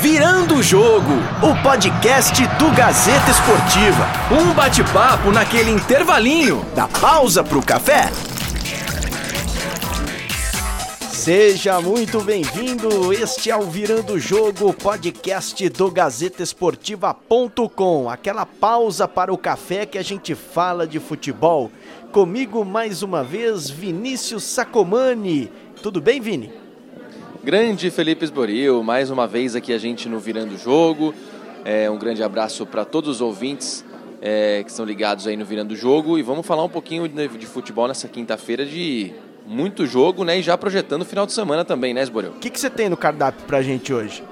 Virando o Jogo, o podcast do Gazeta Esportiva. Um bate-papo naquele intervalinho da pausa pro café. Seja muito bem-vindo. Este é o Virando o Jogo, podcast do GazetaEsportiva.com. Aquela pausa para o café que a gente fala de futebol. Comigo mais uma vez, Vinícius Sacomani. Tudo bem, Vini? Grande Felipe Esboril, mais uma vez aqui a gente no Virando o Jogo. É, um grande abraço para todos os ouvintes é, que estão ligados aí no Virando o Jogo e vamos falar um pouquinho de, de futebol nessa quinta-feira de muito jogo, né? E já projetando o final de semana também, né, Esboril? O que, que você tem no cardápio pra gente hoje?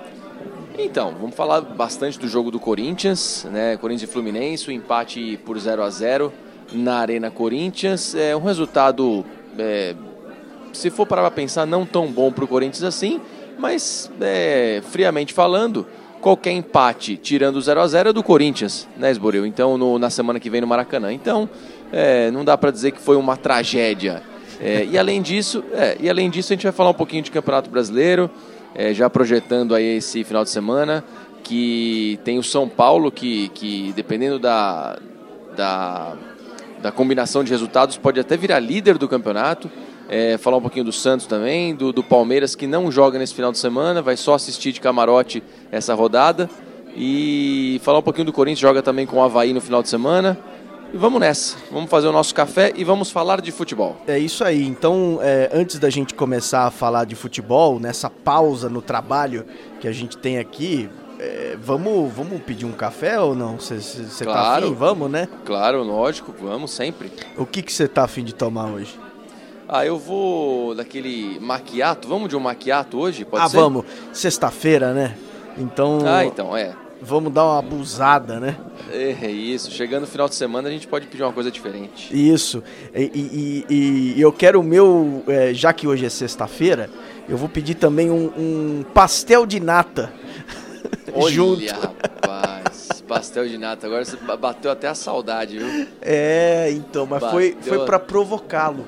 Então, vamos falar bastante do jogo do Corinthians, né? Corinthians e Fluminense, o empate por 0 a 0 na Arena Corinthians. É um resultado é, se for parar para pensar, não tão bom para o Corinthians assim, mas é, friamente falando, qualquer empate tirando o 0 a 0 é do Corinthians, né, Esboril? Então, no, na semana que vem no Maracanã. Então, é, não dá para dizer que foi uma tragédia. É, e além disso, é, e além disso, a gente vai falar um pouquinho de Campeonato Brasileiro, é, já projetando aí esse final de semana, que tem o São Paulo, que, que dependendo da, da, da combinação de resultados, pode até virar líder do campeonato é, falar um pouquinho do Santos também, do, do, Palmeiras que não joga nesse final de semana, vai só assistir de camarote essa rodada. E falar um pouquinho do Corinthians, joga também com o Havaí no final de semana. E vamos nessa, vamos fazer o nosso café e vamos falar de futebol. É isso aí, então é, antes da gente começar a falar de futebol, nessa pausa no trabalho que a gente tem aqui, é, vamos, vamos pedir um café ou não? Você tá claro, tá afim? Vamos, né? Claro, lógico, vamos sempre. O que você tá afim de tomar hoje? Ah, eu vou daquele maquiato. Vamos de um maquiato hoje? Pode ah, ser? vamos. Sexta-feira, né? Então. Ah, então, é. Vamos dar uma abusada, né? É, é isso. Chegando no final de semana, a gente pode pedir uma coisa diferente. Isso. E, e, e, e eu quero o meu. É, já que hoje é sexta-feira, eu vou pedir também um, um pastel de nata. Olha, junto. rapaz. Pastel de nata. Agora você bateu até a saudade, viu? É, então, mas bateu foi, foi para provocá-lo.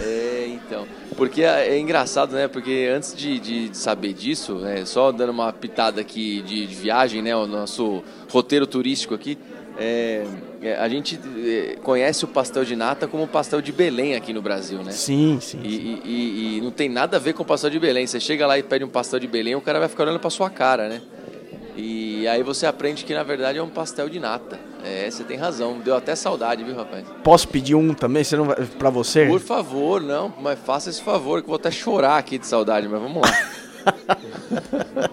É, então. Porque é, é, engraçado, né? Porque antes de, de, saber disso, né, só dando uma pitada aqui de, de viagem, né? O nosso roteiro turístico aqui. É, é a gente é, conhece o pastel de nata como o pastel de Belém aqui no Brasil, né? Sim, sim. E, sim. E, e, e, não tem nada a ver com o pastel de Belém. Você chega lá e pede um pastel de Belém, o cara vai ficar olhando pra sua cara, né? E aí você aprende que na verdade é um pastel de nata. É, você tem razão. Deu até saudade, viu, rapaz? Posso pedir um também? Você não vai... Pra você? Por favor, não. Mas faça esse favor, que eu vou até chorar aqui de saudade, mas vamos lá.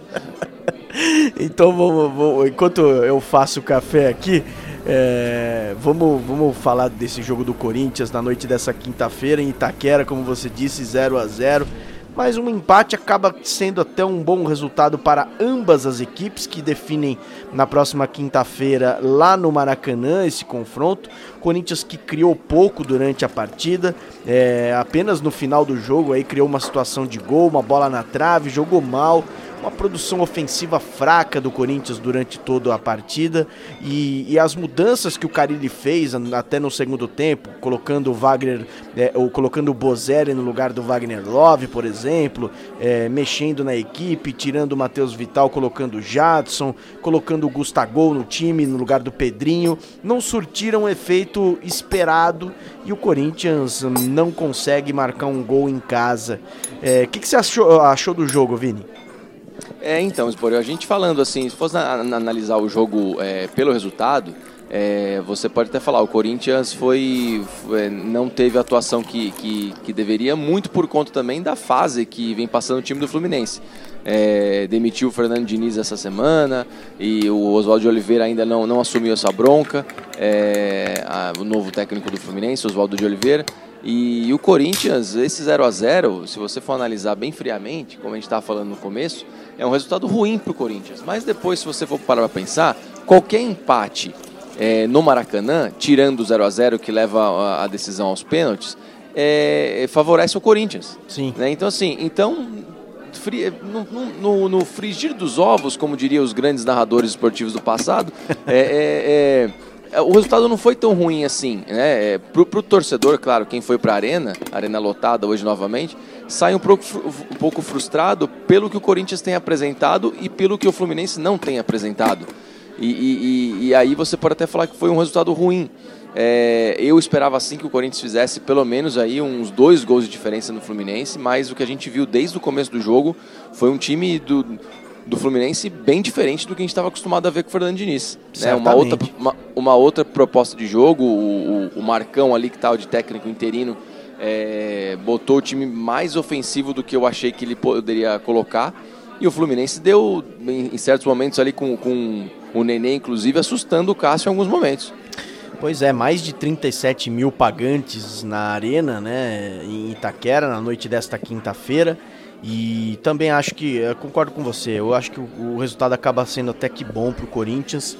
então, vamos, vamos, enquanto eu faço o café aqui, é, vamos, vamos falar desse jogo do Corinthians na noite dessa quinta-feira em Itaquera, como você disse, 0 a 0 mas um empate acaba sendo até um bom resultado para ambas as equipes que definem na próxima quinta-feira lá no Maracanã esse confronto. Corinthians que criou pouco durante a partida, é, apenas no final do jogo aí criou uma situação de gol, uma bola na trave, jogou mal uma produção ofensiva fraca do Corinthians durante toda a partida e, e, as mudanças que o Carilli fez até no segundo tempo, colocando o Wagner, é, ou colocando o Bozelli no lugar do Wagner Love, por exemplo, é, mexendo na equipe, tirando o Matheus Vital, colocando o Jadson, colocando o Gustavo no time no lugar do Pedrinho, não surtiram o efeito esperado e o Corinthians não consegue marcar um gol em casa. O é, que, que você achou, achou do jogo, Vini? É, então, Esporio, a gente falando assim, se fosse analisar o jogo é, pelo resultado, é, você pode até falar, o Corinthians foi, foi não teve a atuação que, que, que, deveria, muito por conta também da fase que vem passando o time do Fluminense. É, demitiu o Fernando Diniz essa semana e o Oswaldo de Oliveira ainda não, não assumiu essa bronca, é, a, o novo técnico do Fluminense, Oswaldo de Oliveira. E, o Corinthians, esse 0 a 0 se você for analisar bem friamente, como a gente estava falando no começo, é um resultado ruim para o Corinthians. Mas depois, se você for parar para pensar, qualquer empate é, no Maracanã, tirando o 0 a 0 que leva a, decisão aos pênaltis, é, favorece o Corinthians. Sim. Né? Então, assim, então no, no, no, frigir dos ovos, como diriam os grandes narradores esportivos do passado, é, é, é É, o resultado não foi tão ruim assim, né? É, pro, pro torcedor, claro, quem foi pra arena, arena lotada hoje novamente, sai um pouco, um pouco frustrado pelo que o Corinthians tem apresentado e pelo que o Fluminense não tem apresentado. E, e, e aí você pode até falar que foi um resultado ruim. É, eu esperava assim que o Corinthians fizesse pelo menos aí uns dois gols de diferença no Fluminense, mas o que a gente viu desde o começo do jogo foi um time do, do Fluminense bem diferente do que a gente estava acostumado a ver com o Fernando Diniz. Né? Uma, outra, uma, uma, outra proposta de jogo, o, o, o Marcão ali que estava de técnico interino é, botou o time mais ofensivo do que eu achei que ele poderia colocar. E o Fluminense deu, em, em certos momentos ali com, com o Nenê, inclusive, assustando o Cássio em alguns momentos. Pois é, mais de 37 mil pagantes na arena, né, em Itaquera, na noite desta quinta-feira. E também acho que, concordo com você, eu acho que o, o resultado acaba sendo até que bom para o Corinthians,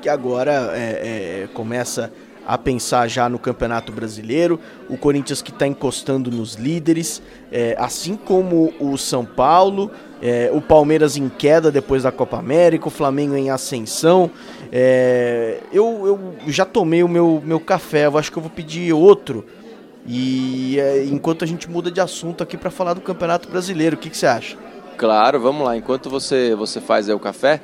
que agora é, é, começa a pensar já no Campeonato Brasileiro. O Corinthians que está encostando nos líderes, é, assim como o São Paulo, é, o Palmeiras em queda depois da Copa América, o Flamengo em ascensão. É, eu, eu já tomei o meu, meu café, eu acho que eu vou pedir outro. E é, enquanto a gente muda de assunto aqui para falar do Campeonato Brasileiro, o que, que você acha? Claro, vamos lá. Enquanto você, você faz o café,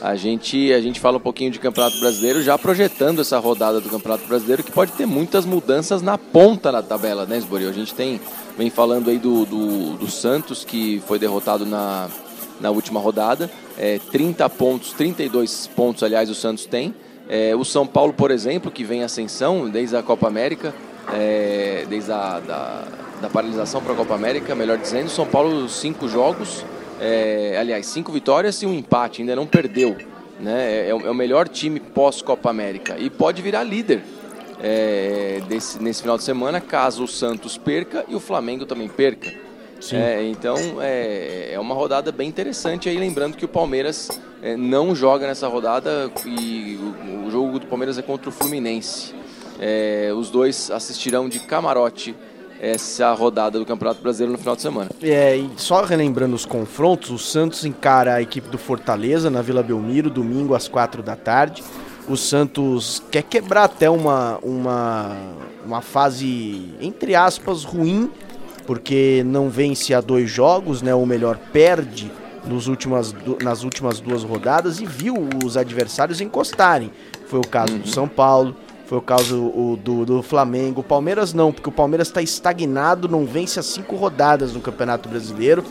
a gente, a gente fala um pouquinho de Campeonato Brasileiro, já projetando essa rodada do Campeonato Brasileiro, que pode ter muitas mudanças na ponta da tabela, né, Esboril? A gente tem, vem falando aí do, do, do Santos, que foi derrotado na, na última rodada. É, 30 pontos, 32 pontos, aliás, o Santos tem. É, o São Paulo, por exemplo, que vem ascensão desde a Copa América, é, desde a da, da paralisação para a Copa América, melhor dizendo. São Paulo, cinco jogos, é, aliás, cinco vitórias e um empate, ainda não perdeu. Né? É, é o melhor time pós-Copa América e pode virar líder é, desse, nesse final de semana, caso o Santos perca e o Flamengo também perca. É, então é, é uma rodada bem interessante aí, lembrando que o Palmeiras é, não joga nessa rodada e o, o, jogo do Palmeiras é contra o Fluminense. É, os dois assistirão de camarote essa rodada do Campeonato Brasileiro no final de semana. É, e só relembrando os confrontos, o Santos encara a equipe do Fortaleza na Vila Belmiro, domingo às quatro da tarde. O Santos quer quebrar até uma, uma, uma fase, entre aspas, ruim, porque não vence a dois jogos, né? ou melhor, perde nos últimas, nas últimas duas rodadas e viu os adversários encostarem. Foi o caso uhum. do São Paulo, foi o caso o, do, do Flamengo. O Palmeiras não, porque o Palmeiras está estagnado, não vence as cinco rodadas no Campeonato Brasileiro.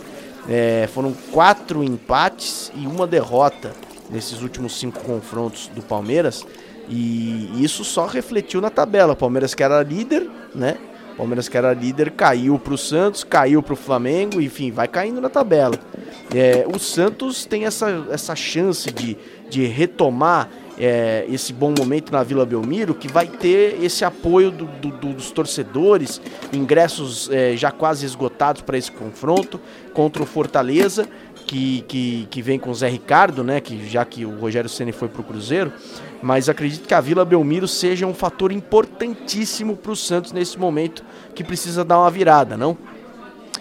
É, foram quatro empates e uma derrota nesses últimos cinco confrontos do Palmeiras. E isso só refletiu na tabela. O Palmeiras que era líder, né? O Palmeiras que era líder caiu para o Santos, caiu para o Flamengo, enfim, vai caindo na tabela. É, o Santos tem essa, essa chance de, de retomar é, esse bom momento na Vila Belmiro, que vai ter esse apoio do, do, dos torcedores, ingressos é, já quase esgotados para esse confronto contra o Fortaleza, que, que, que vem com o Zé Ricardo, né, que já que o Rogério Ceni foi para o Cruzeiro, mas acredito que a Vila Belmiro seja um fator importantíssimo para o Santos nesse momento que precisa dar uma virada, não?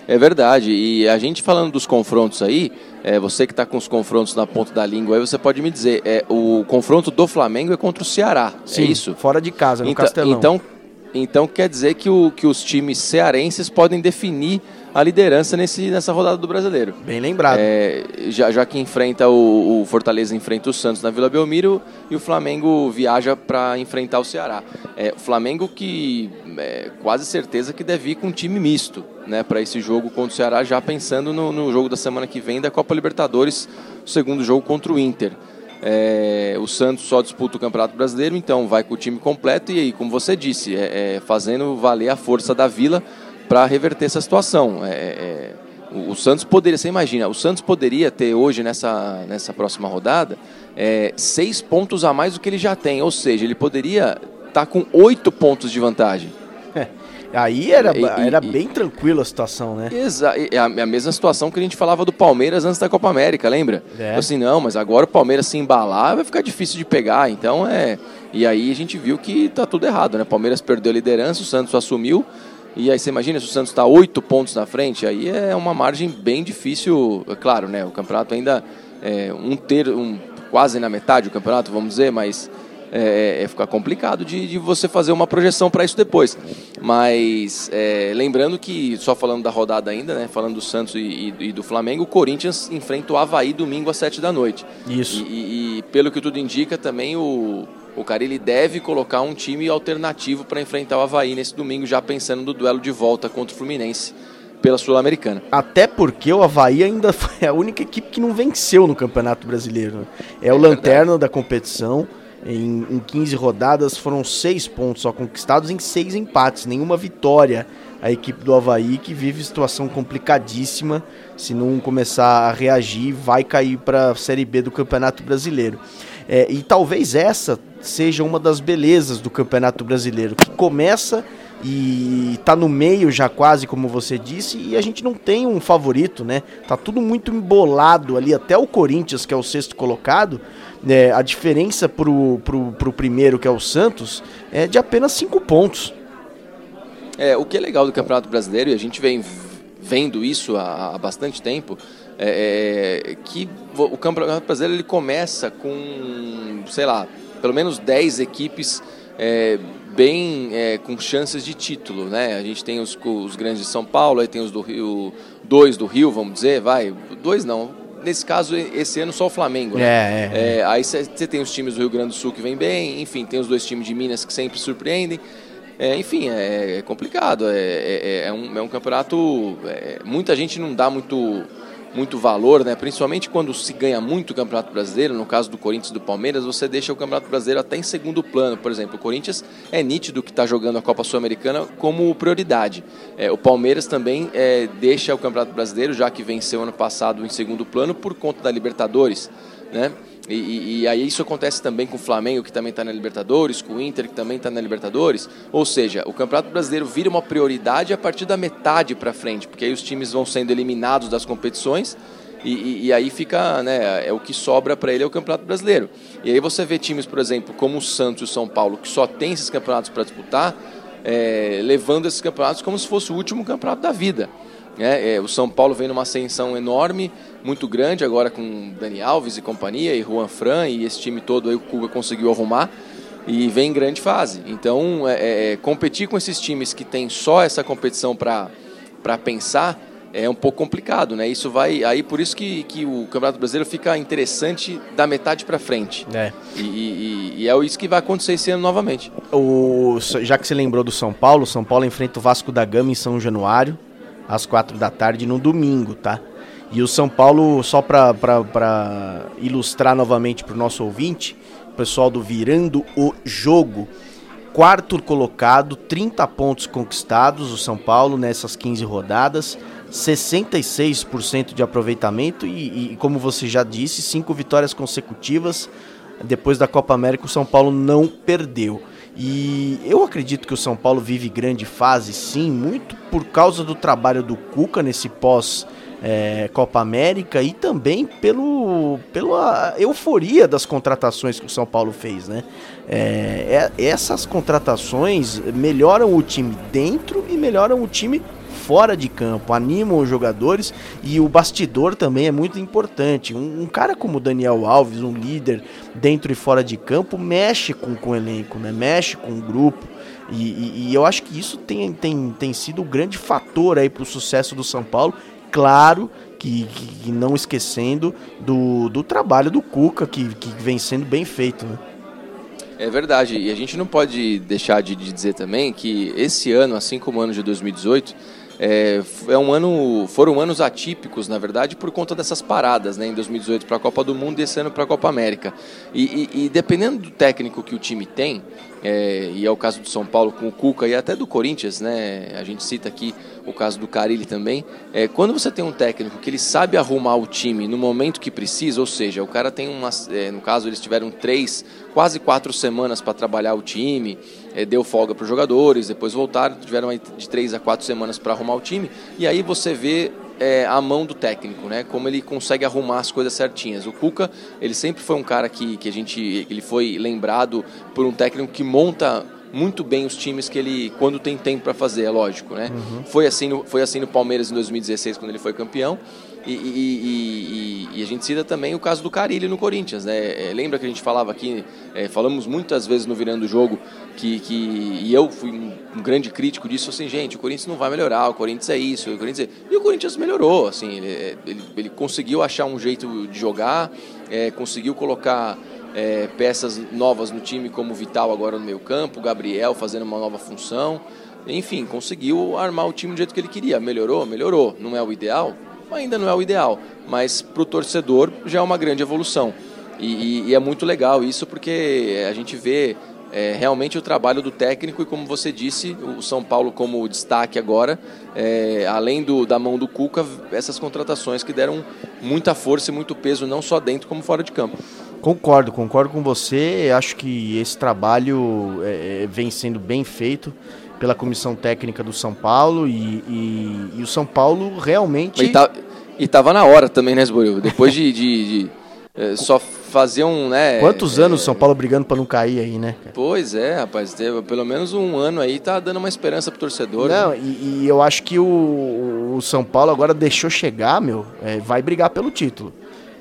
É verdade. E a gente falando dos confrontos aí, é, você que está com os confrontos na ponta da língua aí, você pode me dizer, é, o confronto do Flamengo é contra o Ceará, é Sim, é isso? fora de casa, no então, Castelão. Então, então quer dizer que, o, que os times cearenses podem definir a liderança nesse, nessa rodada do Brasileiro. Bem lembrado. É, já, já que enfrenta o, o, Fortaleza enfrenta o Santos na Vila Belmiro e o Flamengo viaja para enfrentar o Ceará. É, o Flamengo que é quase certeza que deve ir com um time misto né, para esse jogo contra o Ceará, já pensando no, no jogo da semana que vem da Copa Libertadores, o segundo jogo contra o Inter. É, o Santos só disputa o Campeonato Brasileiro, então vai com o time completo e aí, como você disse, é, é, fazendo valer a força da Vila para reverter essa situação. É, é, o, o, Santos poderia, você imagina, o Santos poderia ter hoje nessa, nessa próxima rodada é, seis pontos a mais do que ele já tem, ou seja, ele poderia estar tá com oito pontos de vantagem. Aí era, e, era e, bem tranquila a situação, né? Exato. É a, mesma situação que a gente falava do Palmeiras antes da Copa América, lembra? É. Assim, não, mas agora o Palmeiras se embalar vai ficar difícil de pegar. Então é. E aí a gente viu que tá tudo errado, né? Palmeiras perdeu a liderança, o Santos assumiu. E aí você imagina se o Santos está oito pontos na frente, aí é uma margem bem difícil. É claro, né? O campeonato ainda é um ter, um, quase na metade do campeonato, vamos dizer, mas é, é ficar complicado de, de, você fazer uma projeção para isso depois. Mas é, lembrando que, só falando da rodada ainda, né, falando do Santos e, e, e, do Flamengo, o Corinthians enfrenta o Havaí domingo às 7 da noite. Isso. E, e pelo que tudo indica, também o, o Carilli deve colocar um time alternativo para enfrentar o Havaí nesse domingo, já pensando no duelo de volta contra o Fluminense pela Sul-Americana. Até porque o Havaí ainda foi a única equipe que não venceu no Campeonato Brasileiro. É, é o lanterna verdade. da competição. Em, em 15 rodadas foram seis pontos só conquistados em seis empates, nenhuma vitória. A equipe do Havaí que vive situação complicadíssima. Se não começar a reagir, vai cair para a Série B do Campeonato Brasileiro. É, e talvez essa seja uma das belezas do Campeonato Brasileiro, que começa e está no meio já quase, como você disse, e a gente não tem um favorito, né? Tá tudo muito embolado ali, até o Corinthians, que é o sexto colocado, né? a diferença pro, pro primeiro, que é o Santos, é de apenas cinco pontos. É, o que é legal do Campeonato Brasileiro, e a gente vem vendo isso há, há bastante tempo, é, é, que o Campeonato Brasileiro ele começa com, sei lá, pelo menos 10 equipes é, bem é, com chances de título, né? A gente tem os, os grandes de São Paulo, aí tem os do Rio, dois do Rio, vamos dizer, vai, dois não. Nesse caso, esse ano só o Flamengo, né? É, é, é. aí você tem os times do Rio Grande do Sul que vêm bem, enfim, tem os dois times de Minas que sempre surpreendem. É, enfim, é, é complicado. É, é, é, um, é um campeonato. É, muita gente não dá muito muito valor, né? principalmente quando se ganha muito o Campeonato Brasileiro, no caso do Corinthians e do Palmeiras, você deixa o Campeonato Brasileiro até em segundo plano. Por exemplo, o Corinthians é nítido que está jogando a Copa Sul-Americana como prioridade. É, o Palmeiras também é, deixa o Campeonato Brasileiro, já que venceu ano passado em segundo plano, por conta da Libertadores. Né? E, e, e, aí isso acontece também com o Flamengo, que também está na Libertadores, com o Inter, que também está na Libertadores. Ou seja, o Campeonato Brasileiro vira uma prioridade a partir da metade para frente, porque aí os times vão sendo eliminados das competições e, e aí fica, né, é o que sobra para ele é o Campeonato Brasileiro. E aí você vê times, por exemplo, como o Santos e o São Paulo, que só tem esses campeonatos para disputar, é, levando esses campeonatos como se fosse o último campeonato da vida. É, é, o São Paulo vem numa ascensão enorme, muito grande, agora com Dani Alves e companhia, e Juan Fran, e esse time todo aí o Cuba conseguiu arrumar, e vem em grande fase. Então, é, é, é competir com esses times que tem só essa competição para pensar é um pouco complicado, né? Isso vai. Aí por isso que, que o Campeonato Brasileiro fica interessante da metade para frente. É. E, e, e, é isso que vai acontecer esse ano novamente. O, já que você lembrou do São Paulo, São Paulo enfrenta o Vasco da Gama em São Januário às quatro da tarde no domingo, tá? E o São Paulo, só para ilustrar novamente para o nosso ouvinte, pessoal do Virando o Jogo, quarto colocado, 30 pontos conquistados, o São Paulo nessas 15 rodadas, 66% de aproveitamento e, e, como você já disse, cinco vitórias consecutivas. Depois da Copa América, o São Paulo não perdeu. E eu acredito que o São Paulo vive grande fase, sim, muito por causa do trabalho do Cuca nesse pós é, Copa América e também pelo, pela euforia das contratações que o São Paulo fez, né? É, é, essas contratações melhoram o time dentro e melhoram o time fora de campo, animam os jogadores e o bastidor também é muito importante. Um, um cara como Daniel Alves, um líder dentro e fora de campo, mexe com, com o elenco, né? mexe com o grupo. E, e, e eu acho que isso tem, tem, tem sido o um grande fator aí para o sucesso do São Paulo. Claro que, que, não esquecendo do, do trabalho do Cuca, que, que vem sendo bem feito. Né? É verdade, e a gente não pode deixar de dizer também que esse ano, assim como o ano de 2018, é, é, um ano, foram anos atípicos, na verdade, por conta dessas paradas, né? Em 2018 para a Copa do Mundo e esse ano para a Copa América. E, e, e, dependendo do técnico que o time tem, é, e é o caso do São Paulo com o Cuca e até do Corinthians, né? A gente cita aqui o caso do Carilli também. É, quando você tem um técnico que ele sabe arrumar o time no momento que precisa, ou seja, o cara tem umas, é, no caso eles tiveram três, quase quatro semanas para trabalhar o time, deu folga para os jogadores, depois voltaram, tiveram de três a quatro semanas para arrumar o time, e aí você vê é, a mão do técnico, né? Como ele consegue arrumar as coisas certinhas. O Cuca, ele sempre foi um cara que, que a gente, ele foi lembrado por um técnico que monta muito bem os times que ele, quando tem tempo para fazer, é lógico, né? Uhum. Foi, assim no, foi assim no Palmeiras em 2016, quando ele foi campeão. E, e, e, e, a gente cita também o caso do Carilli no Corinthians, né? É, lembra que a gente falava aqui, é, falamos muitas vezes no Virando o Jogo, que, que e eu fui um, um, grande crítico disso, assim, gente, o Corinthians não vai melhorar, o Corinthians é isso, o Corinthians é... E o Corinthians melhorou, assim, ele, ele, ele conseguiu achar um jeito de jogar, é, conseguiu colocar é, peças novas no time, como o Vital agora no meio campo, o Gabriel fazendo uma nova função, enfim, conseguiu armar o time do jeito que ele queria. Melhorou? Melhorou. Não é o ideal? Ainda não é o ideal, mas para o torcedor já é uma grande evolução. E, e, e, é muito legal isso porque a gente vê é, realmente o trabalho do técnico e, como você disse, o São Paulo como destaque agora, é, além do, da mão do Cuca, essas contratações que deram muita força e muito peso, não só dentro como fora de campo. Concordo, concordo com você. Acho que esse trabalho é, é vem sendo bem feito pela comissão técnica do São Paulo e, e, e o São Paulo realmente. E, tá, e tava na hora também, né, Esboril? Depois de, de, de é, só fazer um, né? Quantos é, anos o São Paulo brigando para não cair aí, né? Pois é, rapaz, teve pelo menos um ano aí tá dando uma esperança pro torcedor. Não, né? e, e, eu acho que o, o, São Paulo agora deixou chegar, meu, é, vai brigar pelo título.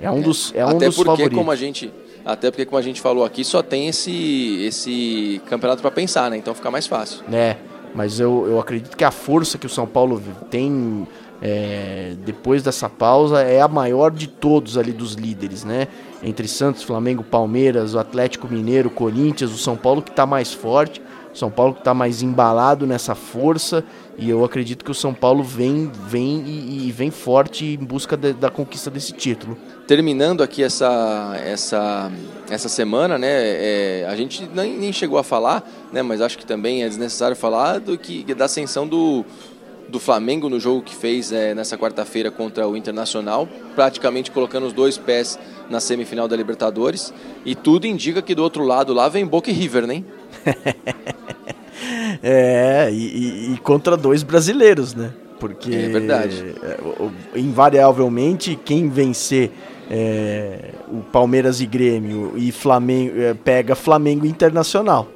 É um dos, é um Até dos porque, favoritos. como a gente até porque, como a gente falou aqui, só tem esse, esse campeonato para pensar, né? Então fica mais fácil. É, mas eu, eu acredito que a força que o São Paulo tem é, depois dessa pausa é a maior de todos ali dos líderes, né? Entre Santos, Flamengo, Palmeiras, o Atlético Mineiro, Corinthians, o São Paulo que está mais forte. São Paulo que está mais embalado nessa força e eu acredito que o São Paulo vem, vem e, e vem forte em busca de, da conquista desse título. Terminando aqui essa, essa, essa semana, né, é, a gente nem, nem chegou a falar, né, mas acho que também é desnecessário falar do que da ascensão do, do Flamengo no jogo que fez é, nessa quarta-feira contra o Internacional, praticamente colocando os dois pés na semifinal da Libertadores. E tudo indica que do outro lado lá vem Boca e River, né? é, e, e, contra dois brasileiros, né? Porque. É verdade. É, invariavelmente, quem vencer é, o Palmeiras e Grêmio e Flamengo é, pega Flamengo Internacional.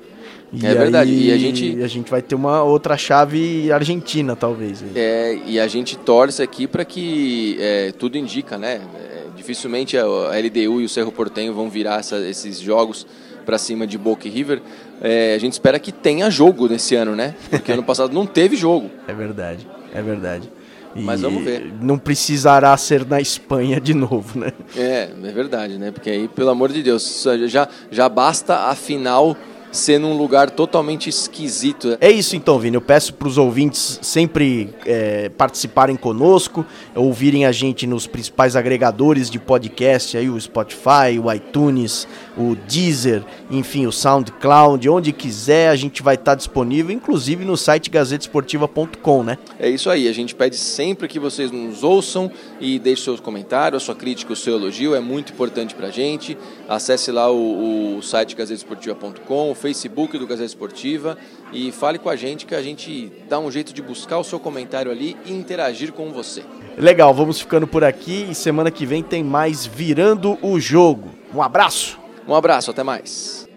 E é verdade. E a gente, a gente vai ter uma outra chave argentina, talvez. É, e a gente torce aqui para que é, tudo indica, né? É, dificilmente a, a, LDU e o Cerro Portenho vão virar essa, esses jogos para cima de Boca e River. É, a gente espera que tenha jogo nesse ano, né? Porque ano passado não teve jogo. É verdade, é verdade. E Mas vamos ver. Não precisará ser na Espanha de novo, né? É, é verdade, né? Porque aí, pelo amor de Deus, já, já basta a final ser num lugar totalmente esquisito. É isso então, Vini. Eu peço para os ouvintes sempre é, participarem conosco, ouvirem a gente nos principais agregadores de podcast, aí o Spotify, o iTunes, o Deezer, enfim, o SoundCloud, onde quiser a gente vai estar disponível, inclusive no site gazetesportiva.com, né? É isso aí. A gente pede sempre que vocês nos ouçam e deixem seus comentários, a sua crítica, o seu elogio, é muito importante para a gente. Acesse lá o, o site gazetesportiva.com, Facebook do Gazeta Esportiva e fale com a gente que a gente dá um jeito de buscar o seu comentário ali e interagir com você. Legal, vamos ficando por aqui e semana que vem tem mais Virando o Jogo. Um abraço. Um abraço, até mais.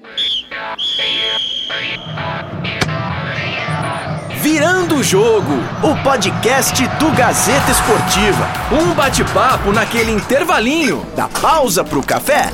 Virando o Jogo, o podcast do Gazeta Esportiva. Um bate-papo naquele intervalinho da pausa pro café.